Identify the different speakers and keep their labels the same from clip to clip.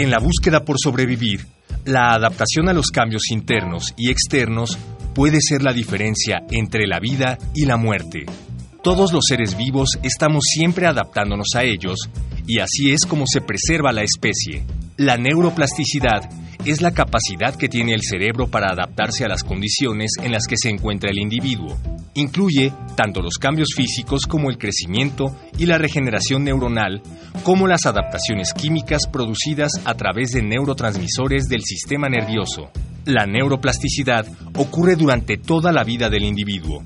Speaker 1: En la búsqueda por sobrevivir, la adaptación a los cambios internos y externos puede ser la diferencia entre la vida y la muerte. Todos los seres vivos estamos siempre adaptándonos a ellos y así es como se preserva la especie. La neuroplasticidad es la capacidad que tiene el cerebro para adaptarse a las condiciones en las que se encuentra el individuo. Incluye tanto los cambios físicos como el crecimiento y la regeneración neuronal, como las adaptaciones químicas producidas a través de neurotransmisores del sistema nervioso. La neuroplasticidad ocurre durante toda la vida del individuo.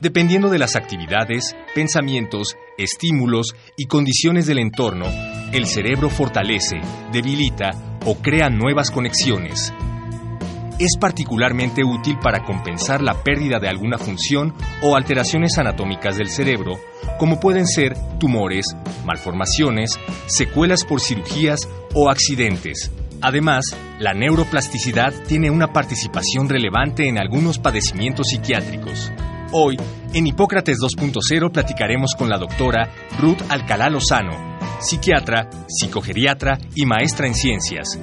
Speaker 1: Dependiendo de las actividades, pensamientos, estímulos y condiciones del entorno, el cerebro fortalece, debilita o crea nuevas conexiones. Es particularmente útil para compensar la pérdida de alguna función o alteraciones anatómicas del cerebro, como pueden ser tumores, malformaciones, secuelas por cirugías o accidentes. Además, la neuroplasticidad tiene una participación relevante en algunos padecimientos psiquiátricos. Hoy, en Hipócrates 2.0 platicaremos con la doctora Ruth Alcalá Lozano, psiquiatra, psicogeriatra y maestra en ciencias.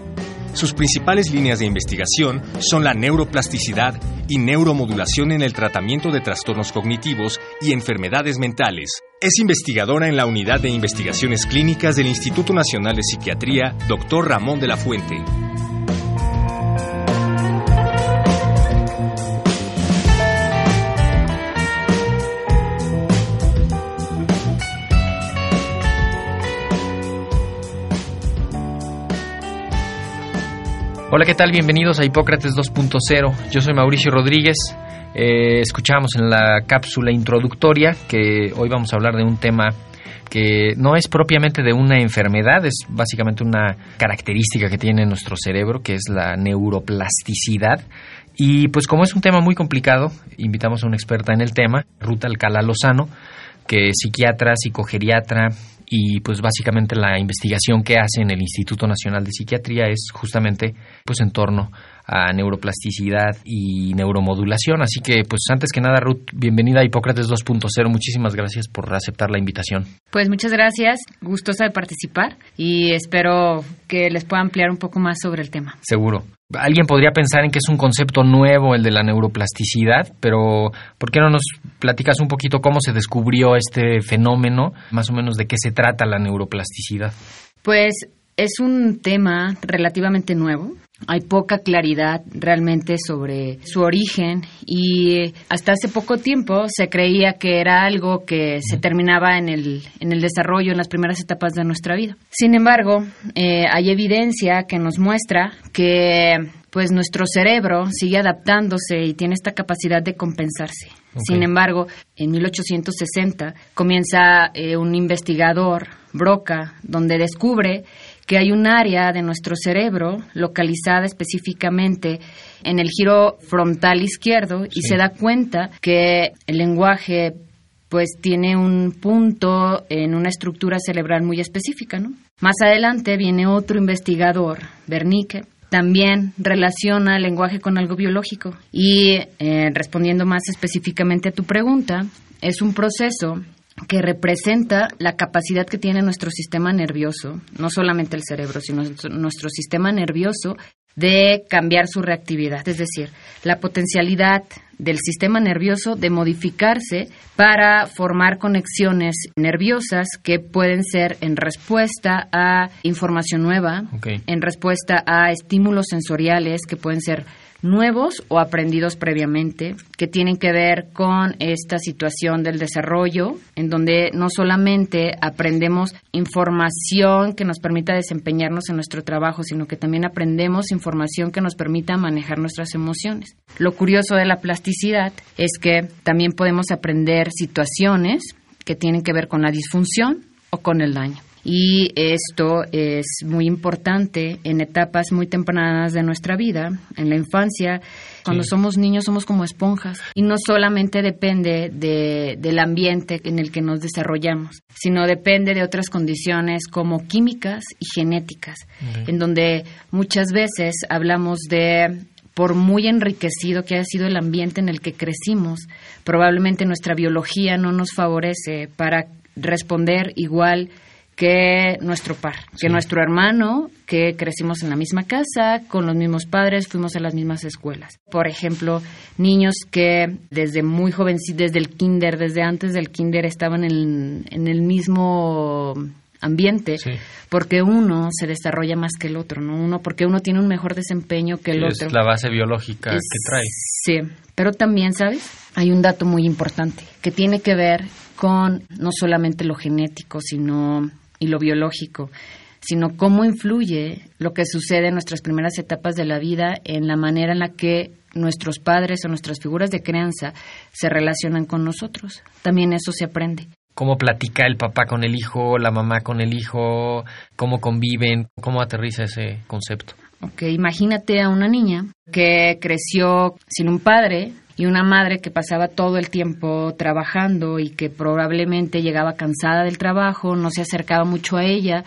Speaker 1: Sus principales líneas de investigación son la neuroplasticidad y neuromodulación en el tratamiento de trastornos cognitivos y enfermedades mentales. Es investigadora en la Unidad de Investigaciones Clínicas del Instituto Nacional de Psiquiatría, Dr. Ramón de la Fuente.
Speaker 2: Hola, ¿qué tal? Bienvenidos a Hipócrates 2.0. Yo soy Mauricio Rodríguez. Eh, escuchamos en la cápsula introductoria que hoy vamos a hablar de un tema que no es propiamente de una enfermedad, es básicamente una característica que tiene nuestro cerebro, que es la neuroplasticidad. Y pues como es un tema muy complicado, invitamos a una experta en el tema, Ruta Alcalá Lozano, que es psiquiatra, psicogeriatra, y pues básicamente la investigación que hace en el Instituto Nacional de Psiquiatría es justamente pues en torno a neuroplasticidad y neuromodulación. Así que pues antes que nada Ruth, bienvenida a Hipócrates 2.0. Muchísimas gracias por aceptar la invitación.
Speaker 3: Pues muchas gracias, gustosa de participar y espero que les pueda ampliar un poco más sobre el tema.
Speaker 2: Seguro. Alguien podría pensar en que es un concepto nuevo el de la neuroplasticidad, pero ¿por qué no nos platicas un poquito cómo se descubrió este fenómeno, más o menos de qué se trata la neuroplasticidad?
Speaker 3: Pues es un tema relativamente nuevo. Hay poca claridad realmente sobre su origen y hasta hace poco tiempo se creía que era algo que se terminaba en el, en el desarrollo, en las primeras etapas de nuestra vida. Sin embargo, eh, hay evidencia que nos muestra que pues nuestro cerebro sigue adaptándose y tiene esta capacidad de compensarse. Sin embargo, en 1860 comienza eh, un investigador, Broca, donde descubre que hay un área de nuestro cerebro localizada específicamente en el giro frontal izquierdo y se da cuenta que el lenguaje pues tiene un punto en una estructura cerebral muy específica, ¿no? Más adelante viene otro investigador, Wernicke, también relaciona el lenguaje con algo biológico. Y eh, respondiendo más específicamente a tu pregunta, es un proceso que representa la capacidad que tiene nuestro sistema nervioso, no solamente el cerebro, sino nuestro sistema nervioso, de cambiar su reactividad, es decir, la potencialidad del sistema nervioso de modificarse para formar conexiones nerviosas que pueden ser en respuesta a información nueva, en respuesta a estímulos sensoriales que pueden ser nuevos o aprendidos previamente, que tienen que ver con esta situación del desarrollo, en donde no solamente aprendemos información que nos permita desempeñarnos en nuestro trabajo, sino que también aprendemos información que nos permita manejar nuestras emociones. Lo curioso de la plasticidad es que también podemos aprender situaciones que tienen que ver con la disfunción o con el daño. Y esto es muy importante en etapas muy tempranas de nuestra vida, en la infancia. Cuando somos niños somos como esponjas y no solamente depende de, del ambiente en el que nos desarrollamos, sino depende de otras condiciones como químicas y genéticas, en donde muchas veces hablamos de por muy enriquecido que haya sido el ambiente en el que crecimos, probablemente nuestra biología no nos favorece para responder igual que nuestro par, que nuestro hermano, que crecimos en la misma casa, con los mismos padres, fuimos a las mismas escuelas. Por ejemplo, niños que desde muy jóvenes, desde el kinder, desde antes del kinder, estaban en, en el mismo ambiente, porque uno se desarrolla más que el otro, ¿no? Uno, porque uno tiene un mejor desempeño que el otro.
Speaker 2: Es la base biológica que trae.
Speaker 3: Sí, pero también, ¿sabes? Hay un dato muy importante que tiene que ver con no solamente lo genético, sino y lo biológico, sino cómo influye lo que sucede en nuestras primeras etapas de la vida en la manera en la que nuestros padres o nuestras figuras de crianza se relacionan con nosotros. También eso se aprende.
Speaker 2: Cómo platica el papá con el hijo, la mamá con el hijo, cómo conviven, cómo aterriza ese concepto.
Speaker 3: Ok, imagínate a una niña que creció sin un padre, y una madre que pasaba todo el tiempo trabajando y que probablemente llegaba cansada del trabajo, no se acercaba mucho a ella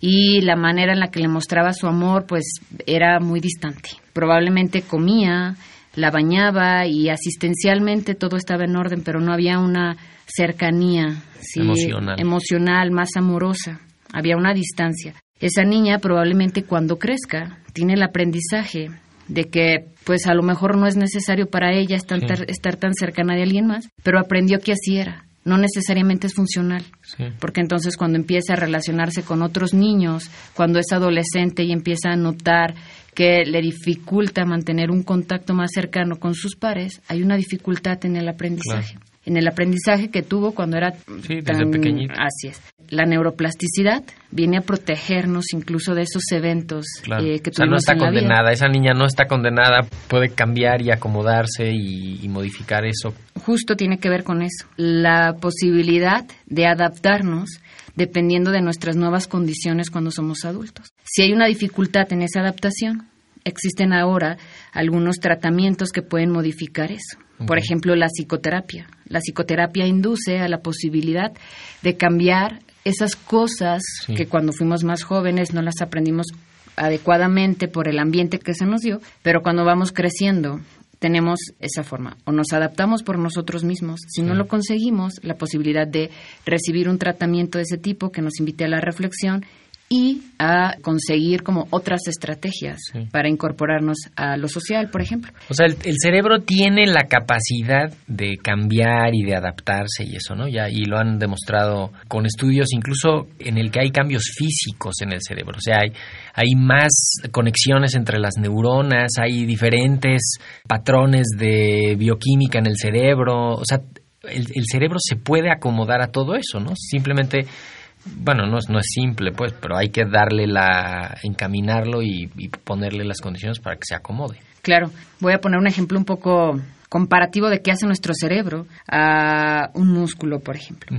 Speaker 3: y la manera en la que le mostraba su amor pues era muy distante. Probablemente comía, la bañaba y asistencialmente todo estaba en orden, pero no había una cercanía
Speaker 2: emocional.
Speaker 3: emocional más amorosa, había una distancia. Esa niña probablemente cuando crezca tiene el aprendizaje de que pues a lo mejor no es necesario para ella estar, estar tan cercana de alguien más, pero aprendió que así era. No necesariamente es funcional, porque entonces cuando empieza a relacionarse con otros niños, cuando es adolescente y empieza a notar que le dificulta mantener un contacto más cercano con sus pares, hay una dificultad en el aprendizaje en el aprendizaje que tuvo cuando era
Speaker 2: sí, tan pequeñito.
Speaker 3: Así es. La neuroplasticidad viene a protegernos incluso de esos eventos eh, que
Speaker 2: o sea, no está condenada, esa niña no está condenada, puede cambiar y acomodarse y, y modificar eso.
Speaker 3: Justo tiene que ver con eso, la posibilidad de adaptarnos dependiendo de nuestras nuevas condiciones cuando somos adultos. Si hay una dificultad en esa adaptación, existen ahora algunos tratamientos que pueden modificar eso. Por ejemplo, la psicoterapia. La psicoterapia induce a la posibilidad de cambiar esas cosas que cuando fuimos más jóvenes no las aprendimos adecuadamente por el ambiente que se nos dio, pero cuando vamos creciendo tenemos esa forma. O nos adaptamos por nosotros mismos. Si no lo conseguimos, la posibilidad de recibir un tratamiento de ese tipo que nos invite a la reflexión y a conseguir como otras estrategias para incorporarnos a lo social, por ejemplo.
Speaker 2: O sea, el, cerebro tiene la capacidad de cambiar y de adaptarse y eso, ¿no? Ya y lo han demostrado con estudios incluso en el que hay cambios físicos en el cerebro, o sea, hay hay más conexiones entre las neuronas, hay diferentes patrones de bioquímica en el cerebro, o sea, el, el cerebro se puede acomodar a todo eso, ¿no? Simplemente bueno, no, no es simple, pues, pero hay que darle la, encaminarlo y, ponerle las condiciones para que se acomode.
Speaker 3: Claro, voy a poner un ejemplo un poco comparativo de qué hace nuestro cerebro a un músculo, por ejemplo.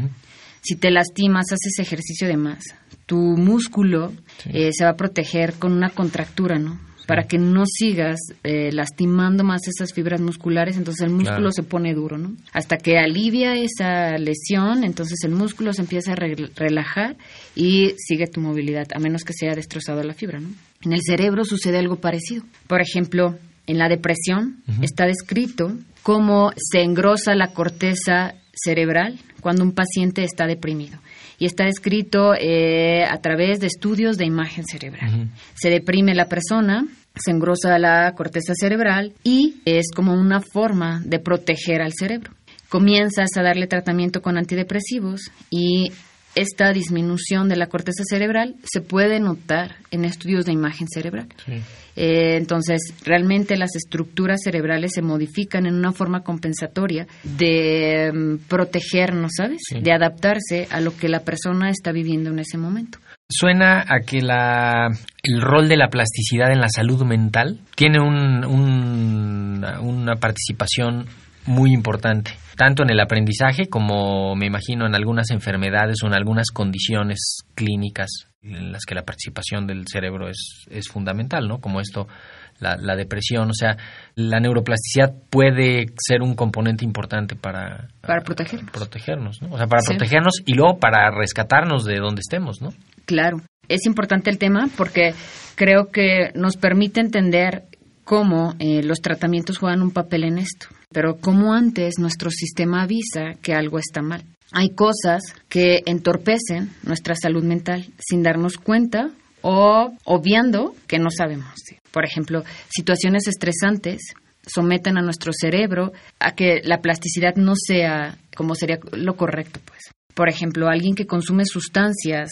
Speaker 3: Si te lastimas, haces ejercicio de más, tu músculo eh, se va a proteger con una contractura, ¿no? Para que no sigas eh, lastimando más esas fibras musculares, entonces el músculo se pone duro, ¿no? Hasta que alivia esa lesión, entonces el músculo se empieza a relajar y sigue tu movilidad, a menos que se haya destrozado la fibra, ¿no? En el cerebro sucede algo parecido. Por ejemplo, en la depresión está descrito cómo se engrosa la corteza cerebral cuando un paciente está deprimido y está descrito eh, a través de estudios de imagen cerebral. Se deprime la persona, se engrosa la corteza cerebral y es como una forma de proteger al cerebro. Comienzas a darle tratamiento con antidepresivos y esta disminución de la corteza cerebral se puede notar en estudios de imagen cerebral. Eh, entonces, realmente las estructuras cerebrales se modifican en una forma compensatoria de mm, protegernos, ¿sabes? De adaptarse a lo que la persona está viviendo en ese momento.
Speaker 2: Suena a que la, el rol de la plasticidad en la salud mental tiene un, una participación muy importante. tanto en el aprendizaje como me imagino en algunas enfermedades o en algunas condiciones clínicas en las que la participación del cerebro es, es fundamental, ¿no? Como esto, la, la depresión, o sea, la neuroplasticidad puede ser un componente importante para,
Speaker 3: Para protegernos.
Speaker 2: protegernos, ¿no? O sea, para
Speaker 3: Sí.
Speaker 2: protegernos y luego para rescatarnos de donde estemos, ¿no?
Speaker 3: Claro, es importante el tema porque creo que nos permite entender cómo eh, los tratamientos juegan un papel en esto, pero cómo antes nuestro sistema avisa que algo está mal. Hay cosas que entorpecen nuestra salud mental sin darnos cuenta o obviando que no sabemos. Por ejemplo, situaciones estresantes someten a nuestro cerebro a que la plasticidad no sea como sería lo correcto, pues. Por ejemplo, alguien que consume sustancias.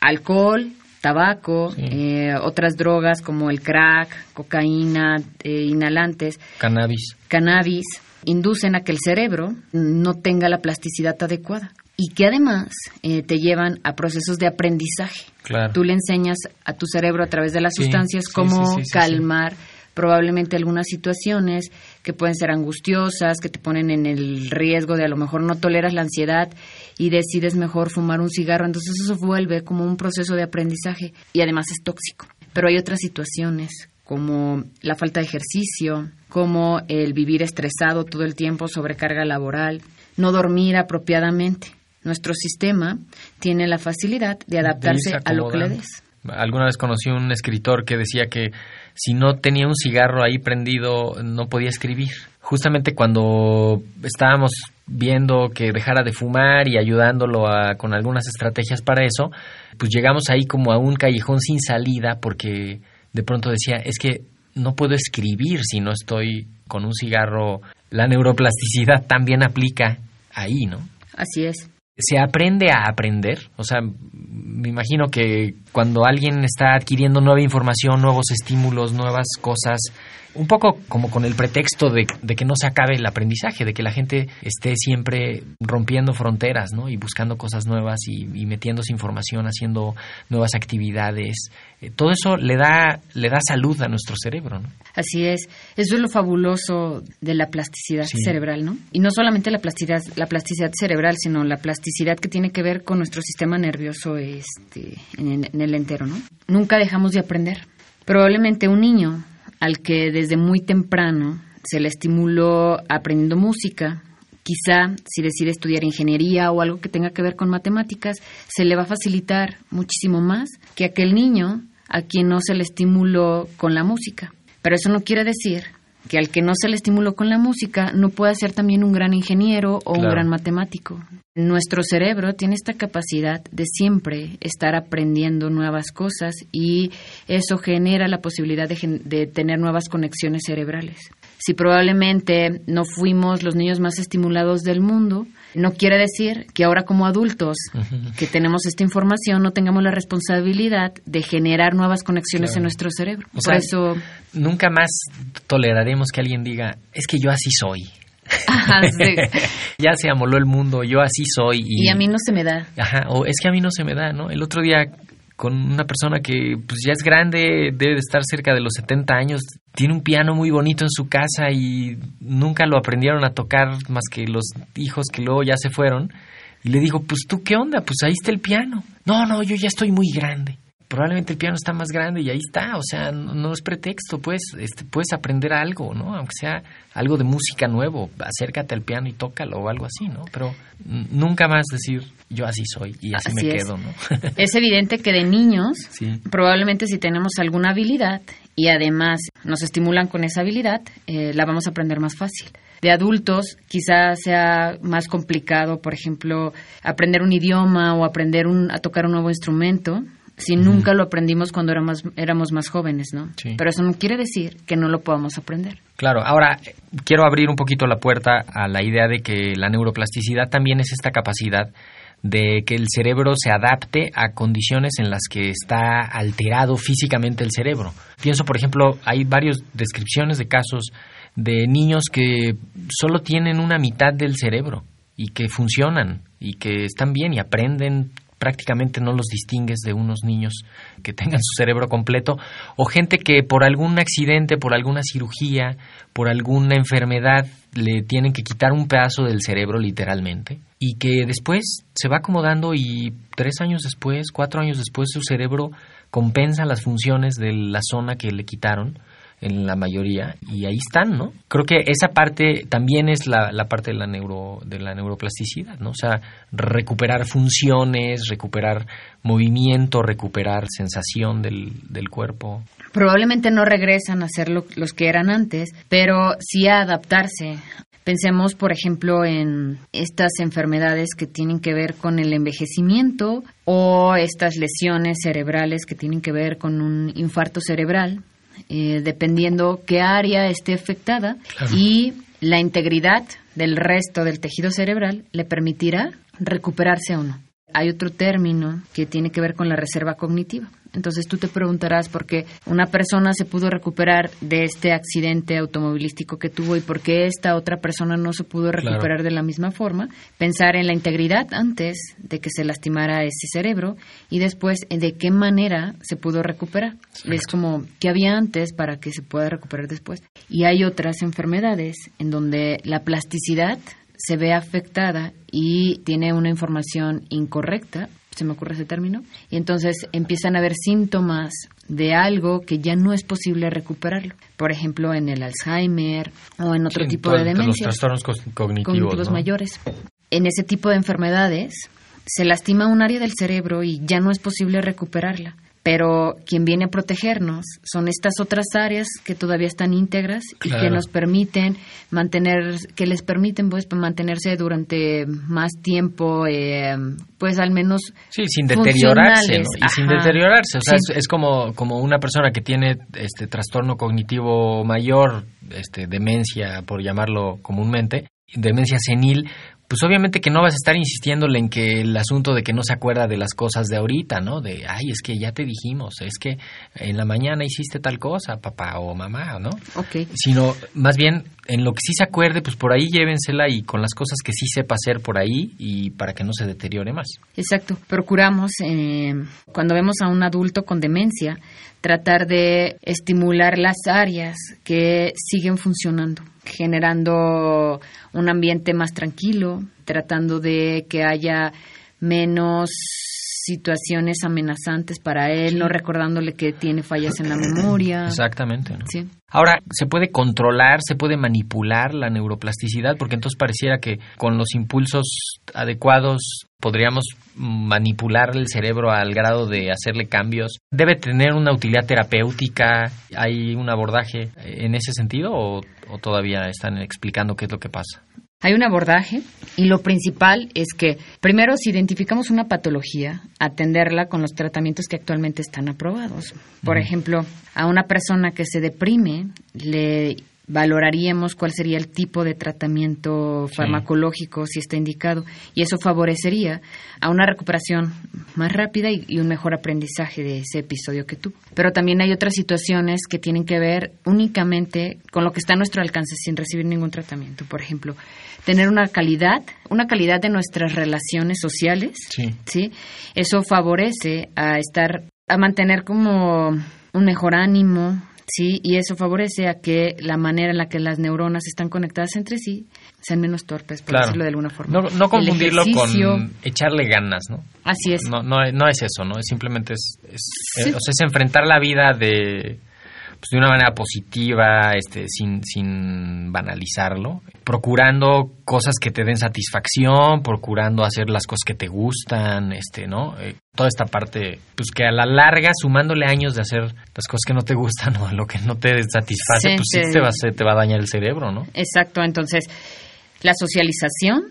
Speaker 3: Alcohol, tabaco,
Speaker 2: Sí.
Speaker 3: eh, otras drogas como el crack, cocaína, eh, inhalantes,
Speaker 2: Cannabis.
Speaker 3: cannabis, inducen a que el cerebro no tenga la plasticidad adecuada y que además eh, te llevan a procesos de aprendizaje.
Speaker 2: Claro.
Speaker 3: Tú le enseñas a tu cerebro a través de las
Speaker 2: Sí,
Speaker 3: sustancias cómo
Speaker 2: sí,
Speaker 3: calmar probablemente algunas situaciones que pueden ser angustiosas, que te ponen en el riesgo de a lo mejor no toleras la ansiedad y decides mejor fumar un cigarro, entonces eso vuelve como un proceso de aprendizaje y además es tóxico. Pero hay otras situaciones como la falta de ejercicio, como el vivir estresado todo el tiempo, sobrecarga laboral, no dormir apropiadamente. Nuestro sistema tiene la facilidad de adaptarse a lo que le des.
Speaker 2: Alguna vez conocí un escritor que decía que si no tenía un cigarro ahí prendido no podía escribir. Justamente cuando estábamos viendo que dejara de fumar y ayudándolo a- con algunas estrategias para eso, pues llegamos ahí como a un callejón sin salida porque de pronto decía, es que no puedo escribir si no estoy con un cigarro. La neuroplasticidad también aplica ahí, ¿no?
Speaker 3: Así es.
Speaker 2: Se aprende a aprender. O sea, me imagino que cuando alguien está adquiriendo nueva información, nuevos estímulos, nuevas cosas, un poco como con el pretexto de, de que no se acabe el aprendizaje, de que la gente esté siempre rompiendo fronteras, ¿no? Y buscando cosas nuevas y, y metiéndose información, haciendo nuevas actividades. Eh, todo eso le da, le da salud a nuestro cerebro, ¿no?
Speaker 3: Así es. Eso es lo fabuloso de la plasticidad
Speaker 2: Sí.
Speaker 3: cerebral, ¿no? Y no solamente la plasticidad, la plasticidad cerebral, sino la plasticidad que tiene que ver con nuestro sistema nervioso este, en, en el entero, ¿no? Nunca dejamos de aprender. Probablemente un niño al que desde muy temprano se le estimuló aprendiendo música, quizá si decide estudiar ingeniería o algo que tenga que ver con matemáticas, se le va a facilitar muchísimo más que aquel niño a quien no se le estimuló con la música. Pero eso no quiere decir que al que no se le estimuló con la música no pueda ser también un gran ingeniero o un gran matemático. Nuestro cerebro tiene esta capacidad de siempre estar aprendiendo nuevas cosas y eso genera la posibilidad de, gen- de tener nuevas conexiones cerebrales. Si probablemente no fuimos los niños más estimulados del mundo, no quiere decir que ahora como adultos que tenemos esta información no tengamos la responsabilidad de generar nuevas conexiones
Speaker 2: Claro.
Speaker 3: en nuestro cerebro.
Speaker 2: O
Speaker 3: Por
Speaker 2: sea,
Speaker 3: eso
Speaker 2: Nunca más toleraremos que alguien diga, es que yo así soy.
Speaker 3: Ajá, sí.
Speaker 2: ya se amoló el mundo, yo así soy. Y,
Speaker 3: y a mí no se me da.
Speaker 2: Ajá, o es que a mí no se me da, ¿no? El otro día con una persona que pues ya es grande, debe de estar cerca de los 70 años, tiene un piano muy bonito en su casa y nunca lo aprendieron a tocar más que los hijos que luego ya se fueron. Y le digo, pues tú qué onda, pues ahí está el piano. No, no, yo ya estoy muy grande. Probablemente el piano está más grande y ahí está, o sea, no, no es pretexto, pues, este, puedes aprender algo, ¿no? Aunque sea algo de música nuevo, acércate al piano y tócalo o algo así, ¿no? Pero nunca más decir, yo así soy y así,
Speaker 3: Así
Speaker 2: me
Speaker 3: es.
Speaker 2: quedo, ¿no?
Speaker 3: Es evidente que de niños,
Speaker 2: sí.
Speaker 3: probablemente si tenemos alguna habilidad y además nos estimulan con esa habilidad, eh, la vamos a aprender más fácil. De adultos quizás sea más complicado, por ejemplo, aprender un idioma o aprender un, a tocar un nuevo instrumento si nunca lo aprendimos cuando éramos, éramos más jóvenes, ¿no?
Speaker 2: Sí.
Speaker 3: Pero eso no quiere decir que no lo podamos aprender.
Speaker 2: Claro, ahora eh, quiero abrir un poquito la puerta a la idea de que la neuroplasticidad también es esta capacidad de que el cerebro se adapte a condiciones en las que está alterado físicamente el cerebro. Pienso, por ejemplo, hay varias descripciones de casos de niños que solo tienen una mitad del cerebro y que funcionan y que están bien y aprenden prácticamente no los distingues de unos niños que tengan su cerebro completo o gente que por algún accidente, por alguna cirugía, por alguna enfermedad le tienen que quitar un pedazo del cerebro literalmente y que después se va acomodando y tres años después, cuatro años después su cerebro compensa las funciones de la zona que le quitaron en la mayoría y ahí están, ¿no? Creo que esa parte también es la, la parte de la neuro de la neuroplasticidad, ¿no? O sea, recuperar funciones, recuperar movimiento, recuperar sensación del, del cuerpo.
Speaker 3: Probablemente no regresan a ser lo- los que eran antes, pero sí a adaptarse. Pensemos, por ejemplo, en estas enfermedades que tienen que ver con el envejecimiento o estas lesiones cerebrales que tienen que ver con un infarto cerebral, eh, dependiendo qué área esté afectada y la integridad del resto del tejido cerebral le permitirá recuperarse o no. Hay otro término que tiene que ver con la reserva cognitiva. Entonces tú te preguntarás por qué una persona se pudo recuperar de este accidente automovilístico que tuvo y por qué esta otra persona no se pudo
Speaker 2: Claro.
Speaker 3: recuperar de la misma forma. Pensar en la integridad antes de que se lastimara ese cerebro y después en de qué manera se pudo recuperar. Es como qué había antes para que se pueda recuperar después. Y hay otras enfermedades en donde la plasticidad se ve afectada y tiene una información incorrecta, se me ocurre ese término, y entonces empiezan a haber síntomas de algo que ya no es posible recuperarlo. Por ejemplo, en el Alzheimer o en otro
Speaker 2: Sí,
Speaker 3: tipo de
Speaker 2: Los
Speaker 3: demencias
Speaker 2: trastornos cognitivos,
Speaker 3: cognitivos
Speaker 2: ¿no?
Speaker 3: mayores. En ese tipo de enfermedades se lastima un área del cerebro y ya no es posible recuperarla. Pero quien viene a protegernos son estas otras áreas que todavía están íntegras y que nos permiten mantener, que les permiten pues mantenerse durante más tiempo, eh, pues al menos
Speaker 2: Sí, sin deteriorarse, ¿no? Y sin deteriorarse. O sea,
Speaker 3: Sí.
Speaker 2: es, es como, como una persona que tiene este trastorno cognitivo mayor, este, demencia, por llamarlo comúnmente, demencia senil, pues obviamente que no vas a estar insistiéndole en que el asunto de que no se acuerda de las cosas de ahorita, ¿no? De, ay, es que ya te dijimos, es que en la mañana hiciste tal cosa, papá o mamá, ¿no?
Speaker 3: Ok.
Speaker 2: Sino, más bien, en lo que sí se acuerde, pues por ahí llévensela y con las cosas que sí sepa hacer por ahí y para que no se deteriore más.
Speaker 3: Exacto. Procuramos, eh, cuando vemos a un adulto con demencia, tratar de estimular las áreas que siguen funcionando, generando un ambiente más tranquilo, tratando de que haya menos situaciones amenazantes para él, no recordándole que tiene fallas en la memoria.
Speaker 2: Exactamente. ¿no?
Speaker 3: Sí.
Speaker 2: Ahora, ¿se puede controlar, se puede manipular la neuroplasticidad? Porque entonces pareciera que con los impulsos adecuados podríamos manipular el cerebro al grado de hacerle cambios. ¿Debe tener una utilidad terapéutica? ¿Hay un abordaje en ese sentido o, o todavía están explicando qué es lo que pasa?
Speaker 3: Hay un abordaje y lo principal es que primero si identificamos una patología, atenderla con los tratamientos que actualmente están aprobados. Por ejemplo, a una persona que se deprime le valoraríamos cuál sería el tipo de tratamiento
Speaker 2: Sí.
Speaker 3: farmacológico si está indicado y eso favorecería a una recuperación más rápida y, y un mejor aprendizaje de ese episodio que tuvo. Pero también hay otras situaciones que tienen que ver únicamente con lo que está a nuestro alcance sin recibir ningún tratamiento. Por ejemplo, tener una calidad, una calidad de nuestras relaciones sociales,
Speaker 2: Sí.
Speaker 3: ¿sí? Eso favorece a estar, a mantener como un mejor ánimo, ¿sí? Y eso favorece a que la manera en la que las neuronas están conectadas entre sí sean menos torpes, por
Speaker 2: Claro.
Speaker 3: decirlo de alguna forma.
Speaker 2: No, no confundirlo con echarle ganas, ¿no?
Speaker 3: Así es.
Speaker 2: No, no, no es eso, ¿no? Es simplemente es, es,
Speaker 3: Sí.
Speaker 2: eh, o sea, es enfrentar la vida de, pues, de una manera positiva, este, sin, sin banalizarlo, procurando cosas que te den satisfacción, procurando hacer las cosas que te gustan, este, ¿no? Eh, toda esta parte, pues que a la larga, sumándole años de hacer las cosas que no te gustan o lo que no te satisface,
Speaker 3: Sí,
Speaker 2: pues sí
Speaker 3: sí.
Speaker 2: te va, a hacer- te va a dañar el cerebro, ¿no?
Speaker 3: Exacto, entonces la socialización,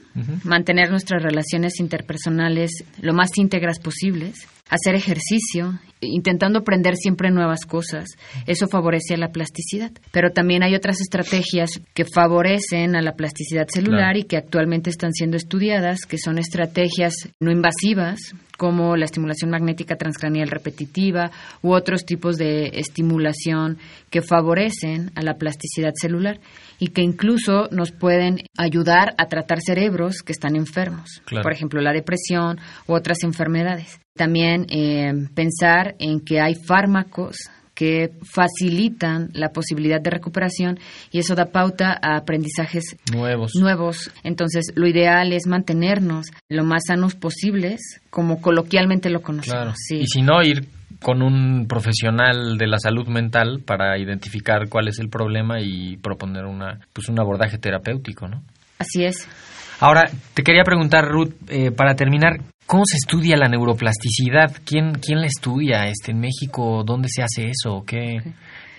Speaker 3: mantener nuestras relaciones interpersonales lo más íntegras posibles, hacer ejercicio, intentando aprender siempre nuevas cosas, eso favorece a la plasticidad. Pero también hay otras estrategias que favorecen a la plasticidad celular
Speaker 2: Claro.
Speaker 3: y que actualmente están siendo estudiadas, que son estrategias no invasivas, como la estimulación magnética transcranial repetitiva u otros tipos de estimulación que favorecen a la plasticidad celular y que incluso nos pueden ayudar a tratar cerebros que están enfermos,
Speaker 2: Claro.
Speaker 3: por ejemplo la depresión u otras enfermedades. También eh, pensar en que hay fármacos que facilitan la posibilidad de recuperación y eso da pauta a aprendizajes
Speaker 2: Nuevos.
Speaker 3: nuevos. Entonces, lo ideal es mantenernos lo más sanos posibles, como coloquialmente lo conocemos.
Speaker 2: Claro.
Speaker 3: Sí.
Speaker 2: Y si no, ir con un profesional de la salud mental para identificar cuál es el problema y proponer una, pues un abordaje terapéutico, ¿no?
Speaker 3: Así es.
Speaker 2: Ahora, te quería preguntar, Ruth, eh, para terminar, ¿cómo se estudia la neuroplasticidad? ¿Quién, quién la estudia este, en México? ¿Dónde se hace eso? ¿Qué,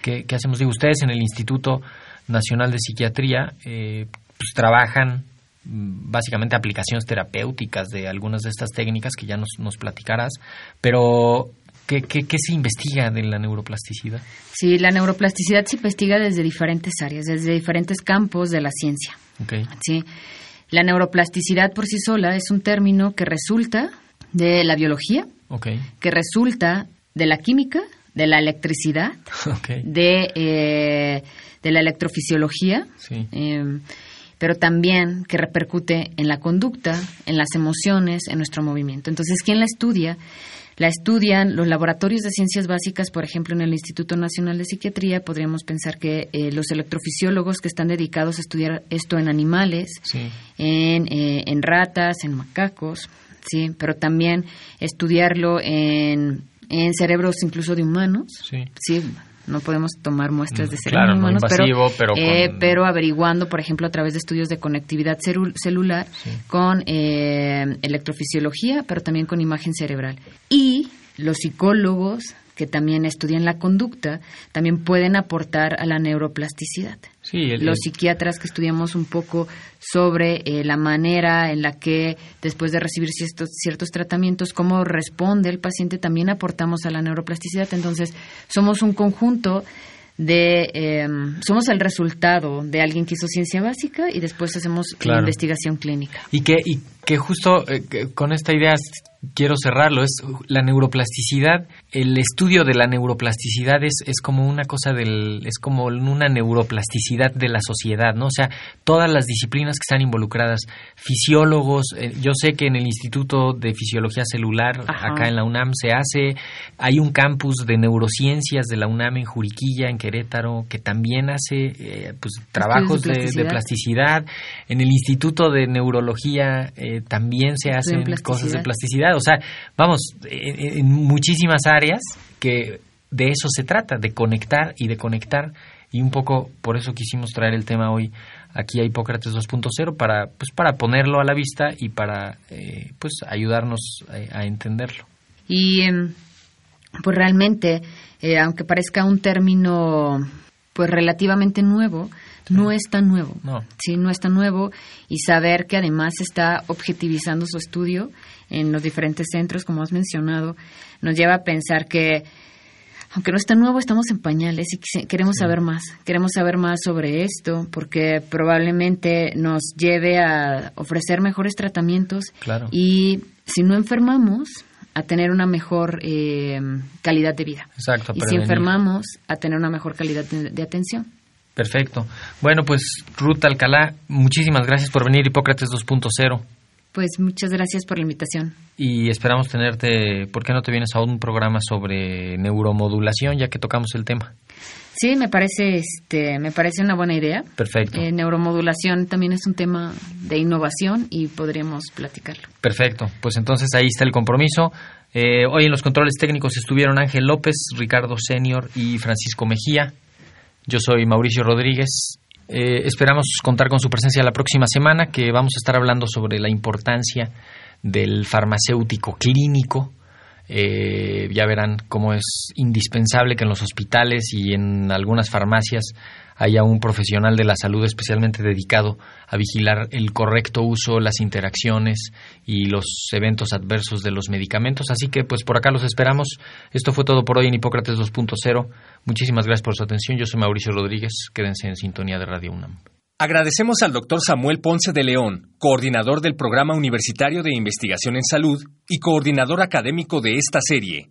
Speaker 2: qué, qué hacemos? Digo, ustedes en el Instituto Nacional de Psiquiatría eh, pues, trabajan mm, básicamente aplicaciones terapéuticas de algunas de estas técnicas que ya nos, nos platicarás, pero ¿qué, qué, qué se investiga de la neuroplasticidad?
Speaker 3: Sí, la neuroplasticidad se investiga desde diferentes áreas, desde diferentes campos de la ciencia.
Speaker 2: Ok,
Speaker 3: Sí. La neuroplasticidad por sí sola es un término que resulta de la biología,
Speaker 2: ok,
Speaker 3: que resulta de la química, de la electricidad, de, eh, de la electrofisiología,
Speaker 2: sí,
Speaker 3: eh, pero también que repercute en la conducta, en las emociones, en nuestro movimiento. Entonces, ¿quién la estudia? La estudian los laboratorios de ciencias básicas, por ejemplo, en el Instituto Nacional de Psiquiatría. Podríamos pensar que eh, los electrofisiólogos que están dedicados a estudiar esto en animales,
Speaker 2: sí,
Speaker 3: en, eh, en ratas, en macacos, sí, pero también estudiarlo en, en cerebros incluso de humanos,
Speaker 2: sí.
Speaker 3: sí, no podemos tomar muestras de
Speaker 2: Mm,
Speaker 3: cerebros
Speaker 2: claro, no pero
Speaker 3: eh,
Speaker 2: con-
Speaker 3: pero averiguando, por ejemplo, a través de estudios de conectividad celu- celular
Speaker 2: Sí.
Speaker 3: con eh, electrofisiología, pero también con imagen cerebral. Y los psicólogos que también estudian la conducta, también pueden aportar a la neuroplasticidad
Speaker 2: Sí, el-
Speaker 3: los psiquiatras que estudiamos un poco sobre eh, la manera en la que después de recibir ciertos, ciertos tratamientos, cómo responde el paciente, también aportamos a la neuroplasticidad. Entonces, somos un conjunto de, eh, somos el resultado de alguien que hizo ciencia básica y después hacemos
Speaker 2: Claro.
Speaker 3: investigación clínica.
Speaker 2: Y que, y que justo eh, que con esta idea quiero cerrarlo, es la neuroplasticidad, el estudio de la neuroplasticidad es, es como una cosa del, es como una neuroplasticidad de la sociedad, ¿no? O sea, todas las disciplinas que están involucradas, fisiólogos, eh, yo sé que en el Instituto de Fisiología Celular,
Speaker 3: Ajá.
Speaker 2: acá en la UNAM se hace, hay un campus de neurociencias de la UNAM en Juriquilla, en Querétaro, que también hace eh, pues trabajos de, de
Speaker 3: plasticidad.
Speaker 2: plasticidad. En el Instituto de Neurología eh, también se hacen cosas de
Speaker 3: plasticidad.
Speaker 2: O sea, vamos, en, en muchísimas áreas que de eso se trata, de conectar y de conectar. Y un poco por eso quisimos traer el tema hoy aquí a Hipócrates 2.0 para, pues, para ponerlo a la vista y para eh, pues ayudarnos a, a entenderlo.
Speaker 3: Y em, pues realmente, eh, aunque parezca un término pues relativamente nuevo, no es tan nuevo.
Speaker 2: No.
Speaker 3: Sí, no es tan nuevo y saber que además está objetivizando su estudio en los diferentes centros, como has mencionado, nos lleva a pensar que aunque no es tan nuevo, estamos en pañales y queremos saber más. Queremos saber más sobre esto porque probablemente nos lleve a ofrecer mejores tratamientos
Speaker 2: Claro.
Speaker 3: y si no enfermamos, a tener una mejor eh, calidad de vida.
Speaker 2: Exacto.
Speaker 3: Y si enfermamos, a tener una mejor calidad de, de atención.
Speaker 2: Perfecto. Bueno, pues Ruth Alcalá, muchísimas gracias por venir Hipócrates 2.0
Speaker 3: Pues muchas gracias por la invitación.
Speaker 2: y esperamos tenerte, ¿por qué no te vienes a un programa sobre neuromodulación ya que tocamos el tema?
Speaker 3: Sí, me parece, este, me parece una buena idea.
Speaker 2: Perfecto.
Speaker 3: Eh, neuromodulación también es un tema de innovación y podríamos platicarlo.
Speaker 2: Perfecto, pues entonces ahí está el compromiso. Eh, hoy en los controles técnicos estuvieron Ángel López, Ricardo Senior y Francisco Mejía. Yo soy Mauricio Rodríguez. Eh, esperamos contar con su presencia la próxima semana, que vamos a estar hablando sobre la importancia del farmacéutico clínico. Eh, ya verán cómo es indispensable que en los hospitales y en algunas farmacias haya un profesional de la salud especialmente dedicado a vigilar el correcto uso, las interacciones y los eventos adversos de los medicamentos. Así que pues por acá los esperamos. Esto fue todo por hoy en Hipócrates 2.0. Muchísimas gracias por su atención. Yo soy Mauricio Rodríguez. Quédense en sintonía de Radio UNAM.
Speaker 4: Agradecemos al doctor Samuel Ponce de León, coordinador del Programa Universitario de Investigación en Salud y coordinador académico de esta serie.